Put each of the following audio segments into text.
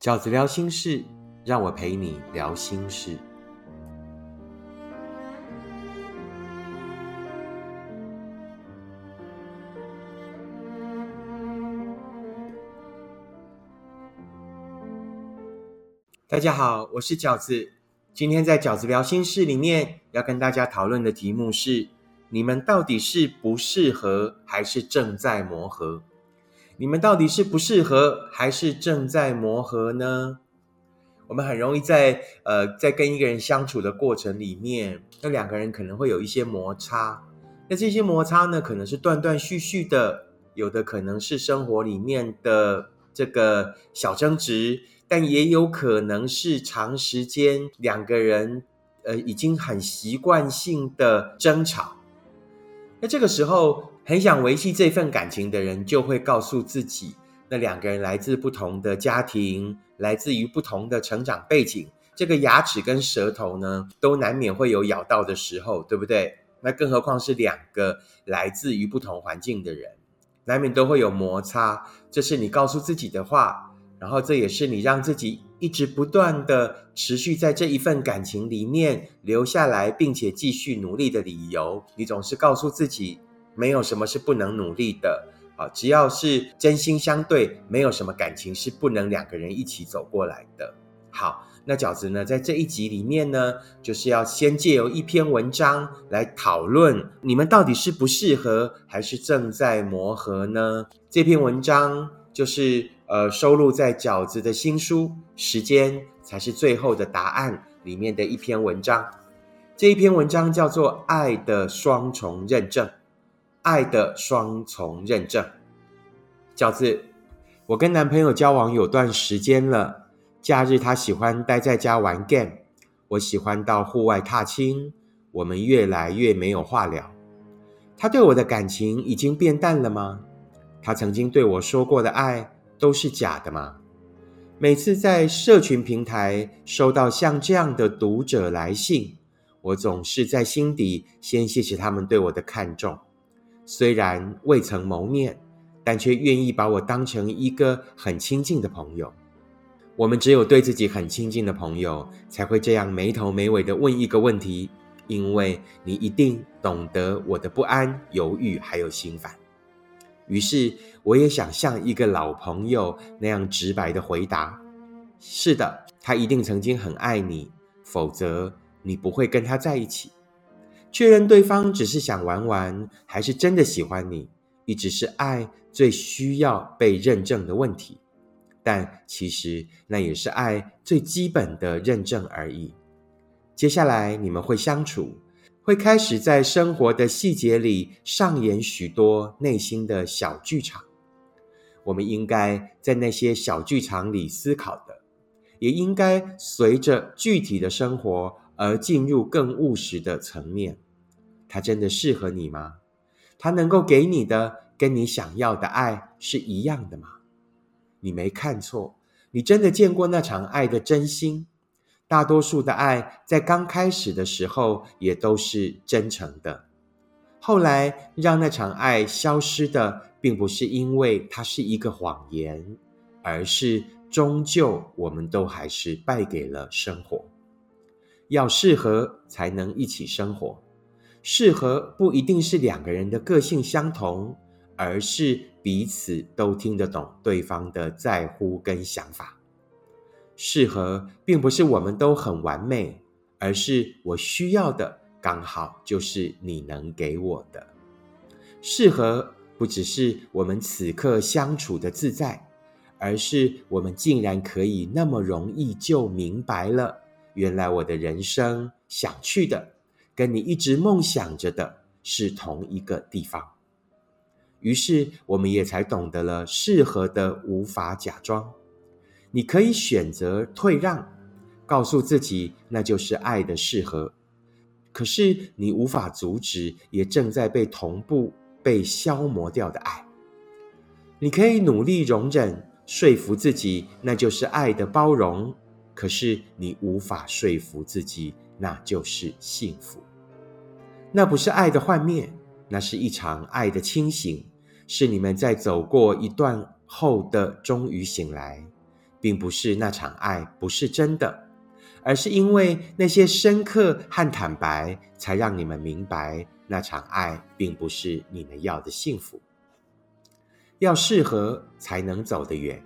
饺子聊心事，让我陪你聊心事。大家好，我是饺子。今天在饺子聊心事里面，要跟大家讨论的题目是：你们到底是不适合，还是正在磨合？你们到底是不适合，还是正在磨合呢？我们很容易在呃，在跟一个人相处的过程里面，那两个人可能会有一些摩擦。那这些摩擦呢，可能是断断续续的，有的可能是生活里面的这个小争执，但也有可能是长时间两个人呃已经很习惯性的争吵。那这个时候。很想维系这份感情的人，就会告诉自己：那两个人来自不同的家庭，来自于不同的成长背景，这个牙齿跟舌头呢，都难免会有咬到的时候，对不对？那更何况是两个来自于不同环境的人，难免都会有摩擦。这是你告诉自己的话，然后这也是你让自己一直不断的持续在这一份感情里面留下来，并且继续努力的理由。你总是告诉自己。没有什么是不能努力的，啊，只要是真心相对，没有什么感情是不能两个人一起走过来的。好，那饺子呢，在这一集里面呢，就是要先借由一篇文章来讨论你们到底是不适合，还是正在磨合呢？这篇文章就是呃，收录在饺子的新书《时间才是最后的答案》里面的一篇文章。这一篇文章叫做《爱的双重认证》。爱的双重认证，饺子，我跟男朋友交往有段时间了。假日他喜欢待在家玩 game，我喜欢到户外踏青。我们越来越没有话聊。他对我的感情已经变淡了吗？他曾经对我说过的爱都是假的吗？每次在社群平台收到像这样的读者来信，我总是在心底先谢谢他们对我的看重。虽然未曾谋面，但却愿意把我当成一个很亲近的朋友。我们只有对自己很亲近的朋友，才会这样没头没尾的问一个问题，因为你一定懂得我的不安、犹豫还有心烦。于是，我也想像一个老朋友那样直白的回答：是的，他一定曾经很爱你，否则你不会跟他在一起。确认对方只是想玩玩，还是真的喜欢你，一直是爱最需要被认证的问题。但其实那也是爱最基本的认证而已。接下来你们会相处，会开始在生活的细节里上演许多内心的小剧场。我们应该在那些小剧场里思考的，也应该随着具体的生活。而进入更务实的层面，他真的适合你吗？他能够给你的跟你想要的爱是一样的吗？你没看错，你真的见过那场爱的真心。大多数的爱在刚开始的时候也都是真诚的，后来让那场爱消失的，并不是因为它是一个谎言，而是终究我们都还是败给了生活。要适合才能一起生活，适合不一定是两个人的个性相同，而是彼此都听得懂对方的在乎跟想法。适合并不是我们都很完美，而是我需要的刚好就是你能给我的。适合不只是我们此刻相处的自在，而是我们竟然可以那么容易就明白了。原来我的人生想去的，跟你一直梦想着的是同一个地方。于是我们也才懂得了适合的无法假装。你可以选择退让，告诉自己那就是爱的适合。可是你无法阻止也正在被同步被消磨掉的爱。你可以努力容忍，说服自己那就是爱的包容。可是你无法说服自己，那就是幸福。那不是爱的幻灭，那是一场爱的清醒。是你们在走过一段后的终于醒来，并不是那场爱不是真的，而是因为那些深刻和坦白，才让你们明白那场爱并不是你们要的幸福。要适合才能走得远，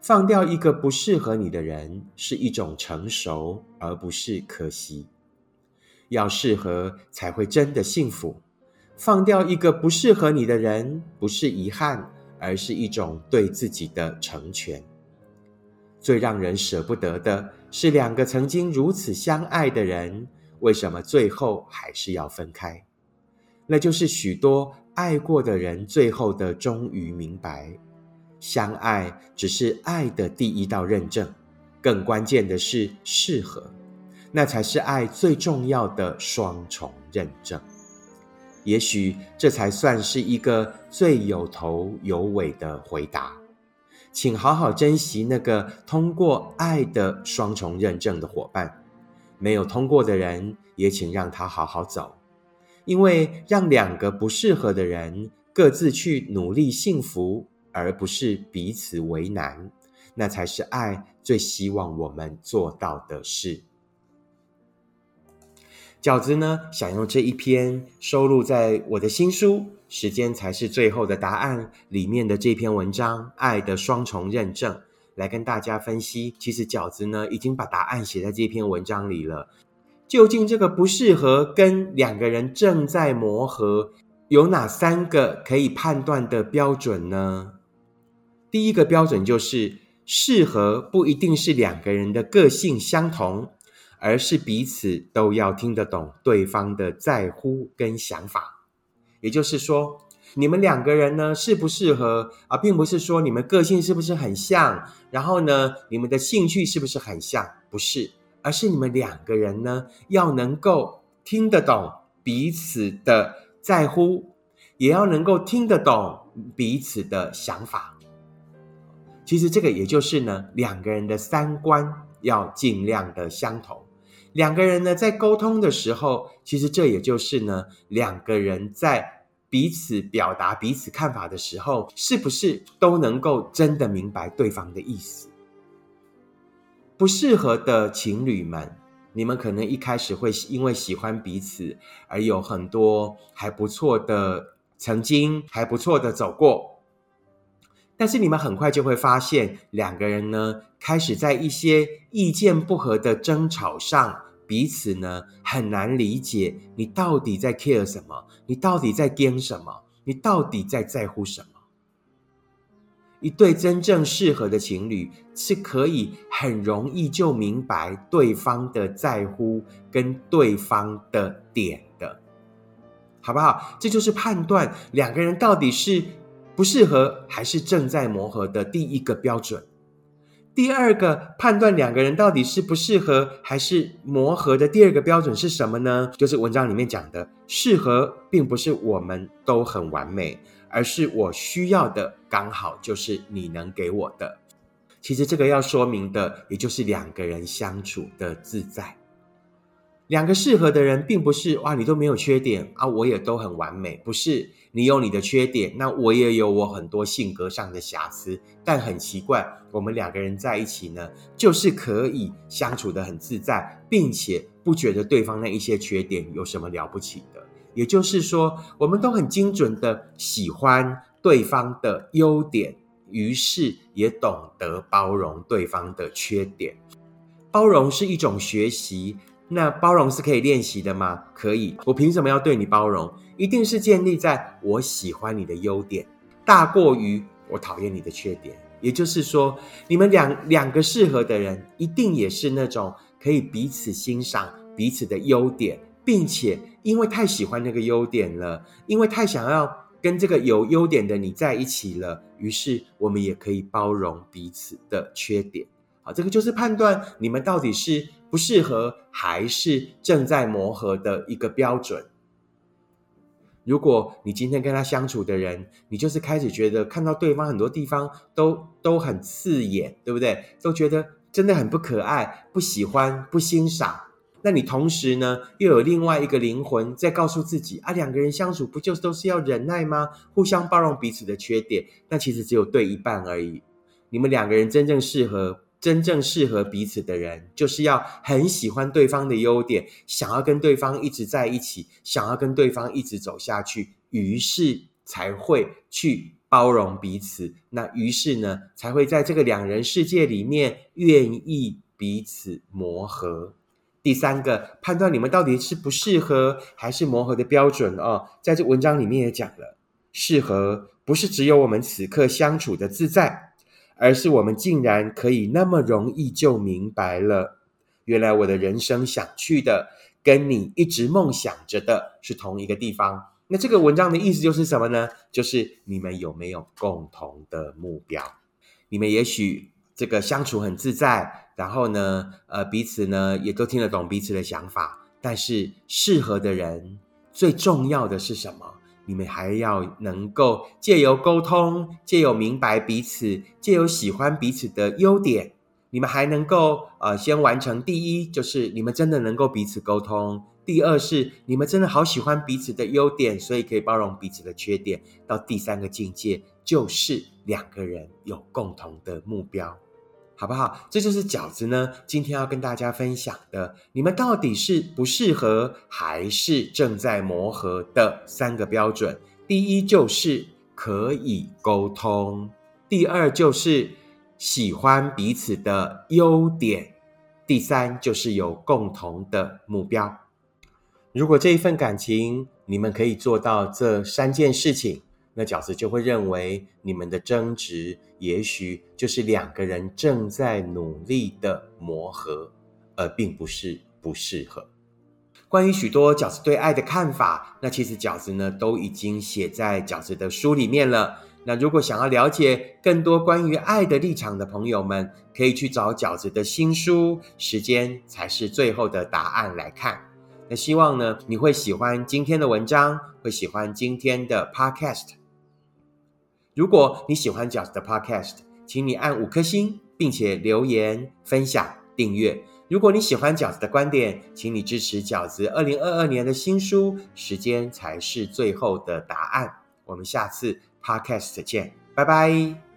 放掉一个不适合你的人是一种成熟，而不是可惜。要适合才会真的幸福，放掉一个不适合你的人不是遗憾，而是一种对自己的成全。最让人舍不得的是，两个曾经如此相爱的人，为什么最后还是要分开？那就是许多。爱过的人，最后的终于明白，相爱只是爱的第一道认证，更关键的是适合，那才是爱最重要的双重认证。也许这才算是一个最有头有尾的回答。请好好珍惜那个通过爱的双重认证的伙伴，没有通过的人，也请让他好好走。因为让两个不适合的人各自去努力幸福，而不是彼此为难，那才是爱最希望我们做到的事。饺子呢，想用这一篇收录在我的新书《时间才是最后的答案》里面的这篇文章《爱的双重认证》，来跟大家分析。其实饺子呢，已经把答案写在这篇文章里了。究竟这个不适合跟两个人正在磨合，有哪三个可以判断的标准呢？第一个标准就是适合不一定是两个人的个性相同，而是彼此都要听得懂对方的在乎跟想法。也就是说，你们两个人呢适不适合啊，并不是说你们个性是不是很像，然后呢你们的兴趣是不是很像，不是。而是你们两个人呢，要能够听得懂彼此的在乎，也要能够听得懂彼此的想法。其实这个也就是呢，两个人的三观要尽量的相同。两个人呢，在沟通的时候，其实这也就是呢，两个人在彼此表达彼此看法的时候，是不是都能够真的明白对方的意思？不适合的情侣们，你们可能一开始会因为喜欢彼此而有很多还不错的曾经还不错的走过，但是你们很快就会发现，两个人呢开始在一些意见不合的争吵上，彼此呢很难理解你到底在 care 什么，你到底在跟什么，你到底在在乎什么。一对真正适合的情侣是可以很容易就明白对方的在乎跟对方的点的，好不好？这就是判断两个人到底是不适合还是正在磨合的第一个标准。第二个判断两个人到底是不适合还是磨合的第二个标准是什么呢？就是文章里面讲的，适合并不是我们都很完美。而是我需要的刚好就是你能给我的。其实这个要说明的，也就是两个人相处的自在。两个适合的人，并不是哇，你都没有缺点啊，我也都很完美。不是你有你的缺点，那我也有我很多性格上的瑕疵。但很奇怪，我们两个人在一起呢，就是可以相处的很自在，并且不觉得对方那一些缺点有什么了不起的。也就是说，我们都很精准的喜欢对方的优点，于是也懂得包容对方的缺点。包容是一种学习，那包容是可以练习的吗？可以。我凭什么要对你包容？一定是建立在我喜欢你的优点大过于我讨厌你的缺点。也就是说，你们两两个适合的人，一定也是那种可以彼此欣赏彼此的优点。并且因为太喜欢那个优点了，因为太想要跟这个有优点的你在一起了，于是我们也可以包容彼此的缺点。好，这个就是判断你们到底是不适合还是正在磨合的一个标准。如果你今天跟他相处的人，你就是开始觉得看到对方很多地方都都很刺眼，对不对？都觉得真的很不可爱，不喜欢，不欣赏。那你同时呢，又有另外一个灵魂在告诉自己啊，两个人相处不就都是要忍耐吗？互相包容彼此的缺点，那其实只有对一半而已。你们两个人真正适合，真正适合彼此的人，就是要很喜欢对方的优点，想要跟对方一直在一起，想要跟对方一直走下去，于是才会去包容彼此。那于是呢，才会在这个两人世界里面愿意彼此磨合。第三个判断你们到底是不适合还是磨合的标准哦，在这文章里面也讲了，适合不是只有我们此刻相处的自在。而是我们竟然可以那么容易就明白了，原来我的人生想去的，跟你一直梦想着的是同一个地方。那这个文章的意思就是什么呢？就是你们有没有共同的目标？你们也许这个相处很自在，然后呢，呃，彼此呢也都听得懂彼此的想法，但是适合的人最重要的是什么？你们还要能够借由沟通，借由明白彼此，借由喜欢彼此的优点，你们还能够呃先完成第一，就是你们真的能够彼此沟通；第二是你们真的好喜欢彼此的优点，所以可以包容彼此的缺点；到第三个境界，就是两个人有共同的目标。好不好？这就是饺子呢。今天要跟大家分享的，你们到底是不适合还是正在磨合的三个标准。第一就是可以沟通，第二就是喜欢彼此的优点，第三就是有共同的目标。如果这一份感情，你们可以做到这三件事情。那饺子就会认为，你们的争执也许就是两个人正在努力的磨合，而并不是不适合。关于许多饺子对爱的看法，那其实饺子呢都已经写在饺子的书里面了。那如果想要了解更多关于爱的立场的朋友们，可以去找饺子的新书《时间才是最后的答案》来看。那希望呢你会喜欢今天的文章，会喜欢今天的 Podcast。如果你喜欢饺子的 Podcast，请你按五颗星，并且留言、分享、订阅。如果你喜欢饺子的观点，请你支持饺子二零二二年的新书《时间才是最后的答案》。我们下次 Podcast 见，拜拜。